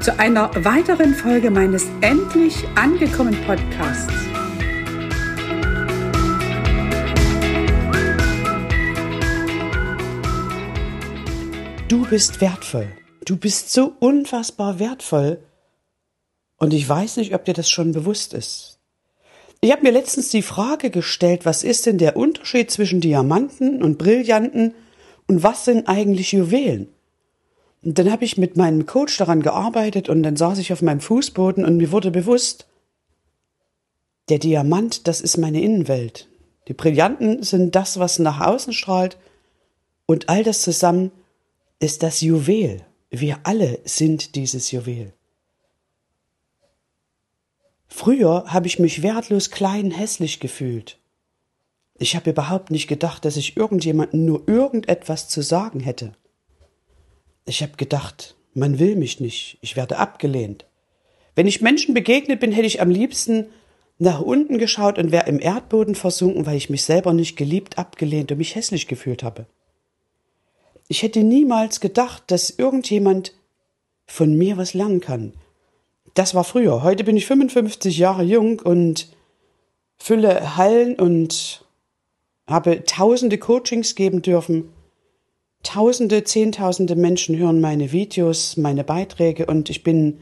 zu einer weiteren Folge meines Endlich angekommen Podcasts. Du bist wertvoll. Du bist so unfassbar wertvoll. Und ich weiß nicht, ob dir das schon bewusst ist. Ich habe mir letztens die Frage gestellt, was ist denn der Unterschied zwischen Diamanten und Brillanten und was sind eigentlich Juwelen? Und dann habe ich mit meinem Coach daran gearbeitet und dann saß ich auf meinem Fußboden und mir wurde bewusst, der Diamant, das ist meine Innenwelt. Die Brillanten sind das, was nach außen strahlt und all das zusammen ist das Juwel. Wir alle sind dieses Juwel. Früher habe ich mich wertlos klein hässlich gefühlt. Ich habe überhaupt nicht gedacht, dass ich irgendjemandem nur irgendetwas zu sagen hätte. Ich habe gedacht, man will mich nicht, ich werde abgelehnt. Wenn ich Menschen begegnet bin, hätte ich am liebsten nach unten geschaut und wäre im Erdboden versunken, weil ich mich selber nicht geliebt, abgelehnt und mich hässlich gefühlt habe. Ich hätte niemals gedacht, dass irgendjemand von mir was lernen kann. Das war früher. Heute bin ich 55 Jahre jung und fülle Hallen und habe tausende Coachings geben dürfen. Tausende, Zehntausende Menschen hören meine Videos, meine Beiträge und ich bin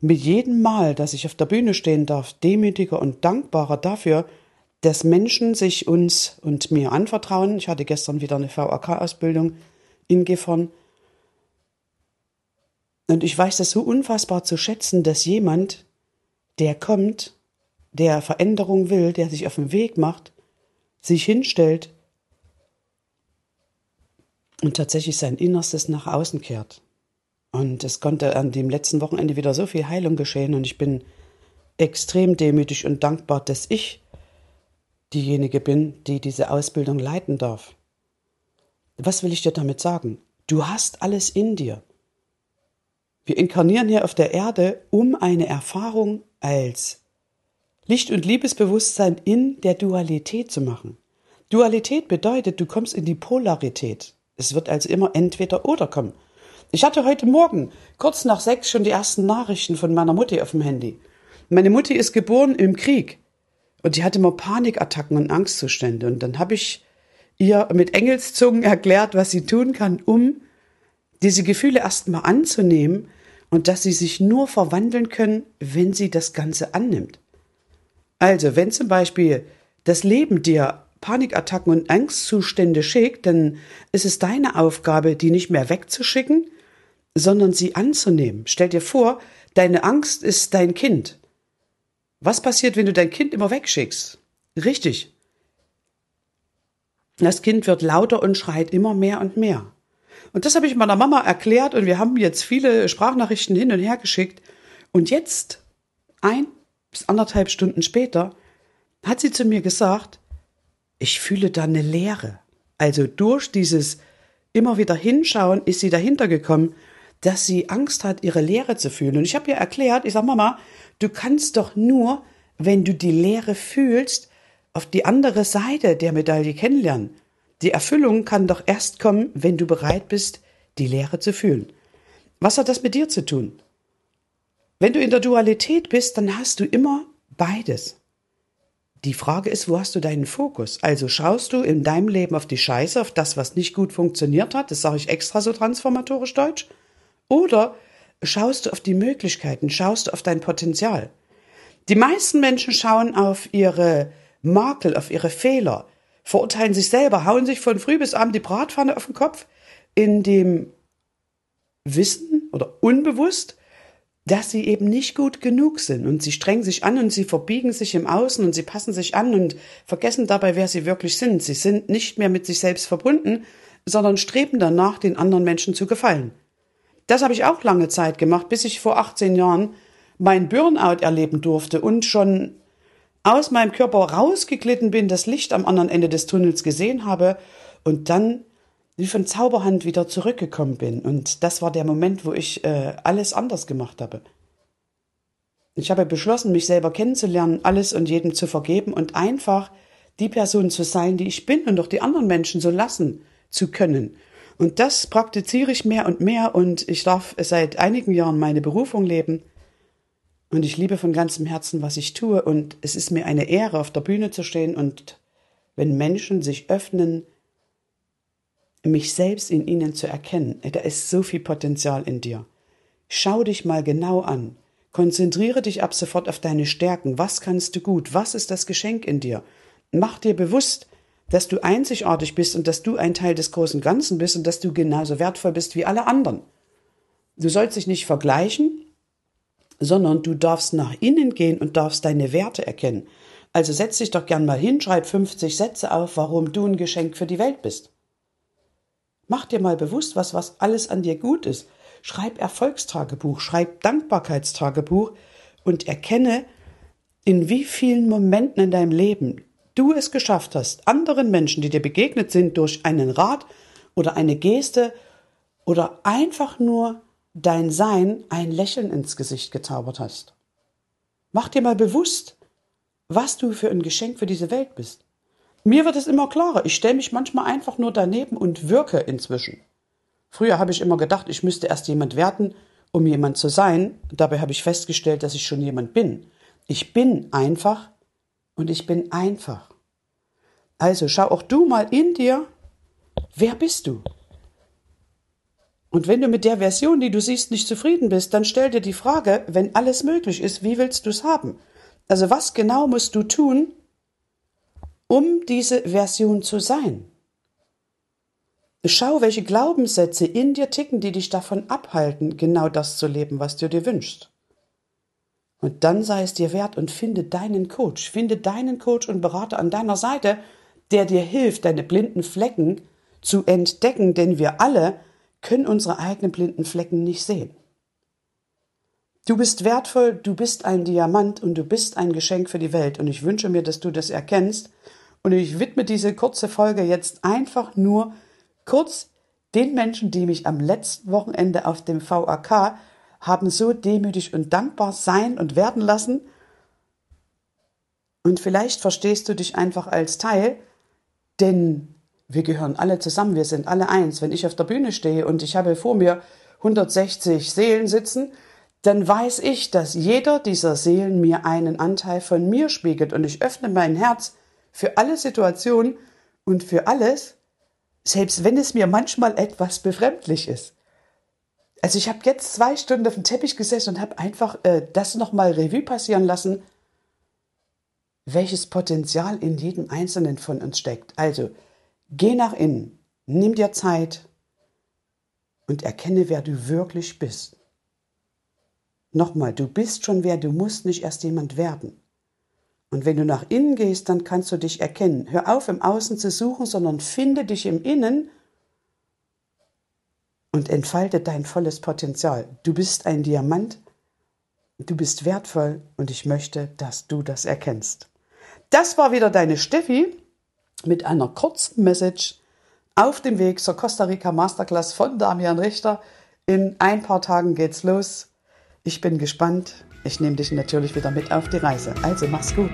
mit jedem Mal, dass ich auf der Bühne stehen darf, demütiger und dankbarer dafür, dass Menschen sich uns und mir anvertrauen. Ich hatte gestern wieder eine VAK-Ausbildung in Gifhorn. Und ich weiß das so unfassbar zu schätzen, dass jemand, der kommt, der Veränderung will, der sich auf den Weg macht, sich hinstellt und tatsächlich sein Innerstes nach außen kehrt. Und es konnte an dem letzten Wochenende wieder so viel Heilung geschehen und ich bin extrem demütig und dankbar, dass ich diejenige bin, die diese Ausbildung leiten darf. Was will ich dir damit sagen? Du hast alles in dir. Wir inkarnieren hier auf der Erde, um eine Erfahrung als Licht- und Liebesbewusstsein in der Dualität zu machen. Dualität bedeutet, du kommst in die Polarität. Es wird also immer entweder oder kommen. Ich hatte heute Morgen, kurz nach sechs, schon die ersten Nachrichten von meiner Mutti auf dem Handy. Meine Mutti ist geboren im Krieg und die hatte immer Panikattacken und Angstzustände. Und dann habe ich ihr mit Engelszungen erklärt, was sie tun kann, um diese Gefühle erstmal anzunehmen und dass sie sich nur verwandeln können, wenn sie das Ganze annimmt. Also, wenn zum Beispiel das Leben dir Panikattacken und Angstzustände schickt, dann ist es deine Aufgabe, die nicht mehr wegzuschicken, sondern sie anzunehmen. Stell dir vor, deine Angst ist dein Kind. Was passiert, wenn du dein Kind immer wegschickst? Richtig, das Kind wird lauter und schreit immer mehr und mehr. Und das habe ich meiner Mama erklärt und wir haben jetzt viele Sprachnachrichten hin und her geschickt. Und jetzt, ein bis anderthalb Stunden später, hat sie zu mir gesagt, ich fühle da eine Leere. Also durch dieses immer wieder hinschauen ist sie dahinter gekommen, dass sie Angst hat, ihre Leere zu fühlen. Und ich habe ihr erklärt, ich sage, Mama, du kannst doch nur, wenn du die Leere fühlst, auf die andere Seite der Medaille kennenlernen. Die Erfüllung kann doch erst kommen, wenn du bereit bist, die Leere zu fühlen. Was hat das mit dir zu tun? Wenn du in der Dualität bist, dann hast du immer beides. Die Frage ist, wo hast du deinen Fokus? Also schaust du in deinem Leben auf die Scheiße, auf das, was nicht gut funktioniert hat, das sage ich extra so transformatorisch deutsch, oder schaust du auf die Möglichkeiten, schaust du auf dein Potenzial? Die meisten Menschen schauen auf ihre Makel, auf ihre Fehler, verurteilen sich selber, hauen sich von früh bis abend die Bratpfanne auf den Kopf, in dem Wissen oder unbewusst, dass sie eben nicht gut genug sind und sie strengen sich an und sie verbiegen sich im Außen und sie passen sich an und vergessen dabei, wer sie wirklich sind. Sie sind nicht mehr mit sich selbst verbunden, sondern streben danach, den anderen Menschen zu gefallen. Das habe ich auch lange Zeit gemacht, bis ich vor 18 Jahren mein Burnout erleben durfte und schon aus meinem Körper rausgeglitten bin, das Licht am anderen Ende des Tunnels gesehen habe und dann wie von Zauberhand wieder zurückgekommen bin. Und das war der Moment, wo ich äh, alles anders gemacht habe. Ich habe beschlossen, mich selber kennenzulernen, alles und jedem zu vergeben und einfach die Person zu sein, die ich bin und auch die anderen Menschen so lassen zu können. Und das praktiziere ich mehr und mehr und ich darf seit einigen Jahren meine Berufung leben. Und ich liebe von ganzem Herzen, was ich tue. Und es ist mir eine Ehre, auf der Bühne zu stehen und wenn Menschen sich öffnen, mich selbst in ihnen zu erkennen. Da ist so viel Potenzial in dir. Schau dich mal genau an. Konzentriere dich ab sofort auf deine Stärken. Was kannst du gut? Was ist das Geschenk in dir? Mach dir bewusst, dass du einzigartig bist und dass du ein Teil des großen Ganzen bist und dass du genauso wertvoll bist wie alle anderen. Du sollst dich nicht vergleichen, sondern du darfst nach innen gehen und darfst deine Werte erkennen. Also setz dich doch gern mal hin, schreib 50 Sätze auf, warum du ein Geschenk für die Welt bist. Mach dir mal bewusst, was, was alles an dir gut ist. Schreib Erfolgstagebuch, schreib Dankbarkeitstagebuch und erkenne, in wie vielen Momenten in deinem Leben du es geschafft hast, anderen Menschen, die dir begegnet sind, durch einen Rat oder eine Geste oder einfach nur dein Sein ein Lächeln ins Gesicht gezaubert hast. Mach dir mal bewusst, was du für ein Geschenk für diese Welt bist. Mir wird es immer klarer. Ich stelle mich manchmal einfach nur daneben und wirke inzwischen. Früher habe ich immer gedacht, ich müsste erst jemand werden, um jemand zu sein. Dabei habe ich festgestellt, dass ich schon jemand bin. Ich bin einfach und ich bin einfach. Also schau auch du mal in dir, wer bist du? Und wenn du mit der Version, die du siehst, nicht zufrieden bist, dann stell dir die Frage, wenn alles möglich ist, wie willst du es haben? Also was genau musst du tun, um diese Version zu sein. Schau, welche Glaubenssätze in dir ticken, die dich davon abhalten, genau das zu leben, was du dir wünschst. Und dann sei es dir wert und finde deinen Coach, finde deinen Coach und Berater an deiner Seite, der dir hilft, deine blinden Flecken zu entdecken, denn wir alle können unsere eigenen blinden Flecken nicht sehen. Du bist wertvoll, du bist ein Diamant und du bist ein Geschenk für die Welt und ich wünsche mir, dass du das erkennst und ich widme diese kurze Folge jetzt einfach nur kurz den Menschen, die mich am letzten Wochenende auf dem VAK haben so demütig und dankbar sein und werden lassen. Und vielleicht verstehst du dich einfach als Teil, denn wir gehören alle zusammen, wir sind alle eins. Wenn ich auf der Bühne stehe und ich habe vor mir 160 Seelen sitzen, dann weiß ich, dass jeder dieser Seelen mir einen Anteil von mir spiegelt und ich öffne mein Herz für alle Situationen und für alles, selbst wenn es mir manchmal etwas befremdlich ist. Also ich habe jetzt zwei Stunden auf dem Teppich gesessen und habe einfach äh, das nochmal Revue passieren lassen, welches Potenzial in jedem Einzelnen von uns steckt. Also geh nach innen, nimm dir Zeit und erkenne, wer du wirklich bist. Nochmal, du bist schon wer, du musst nicht erst jemand werden. Und wenn du nach innen gehst, dann kannst du dich erkennen. Hör auf, im Außen zu suchen, sondern finde dich im Innen und entfalte dein volles Potenzial. Du bist ein Diamant, du bist wertvoll und ich möchte, dass du das erkennst. Das war wieder deine Steffi mit einer kurzen Message auf dem Weg zur Costa Rica Masterclass von Damian Richter. In ein paar Tagen geht's los. Ich bin gespannt. Ich nehme dich natürlich wieder mit auf die Reise. Also mach's gut.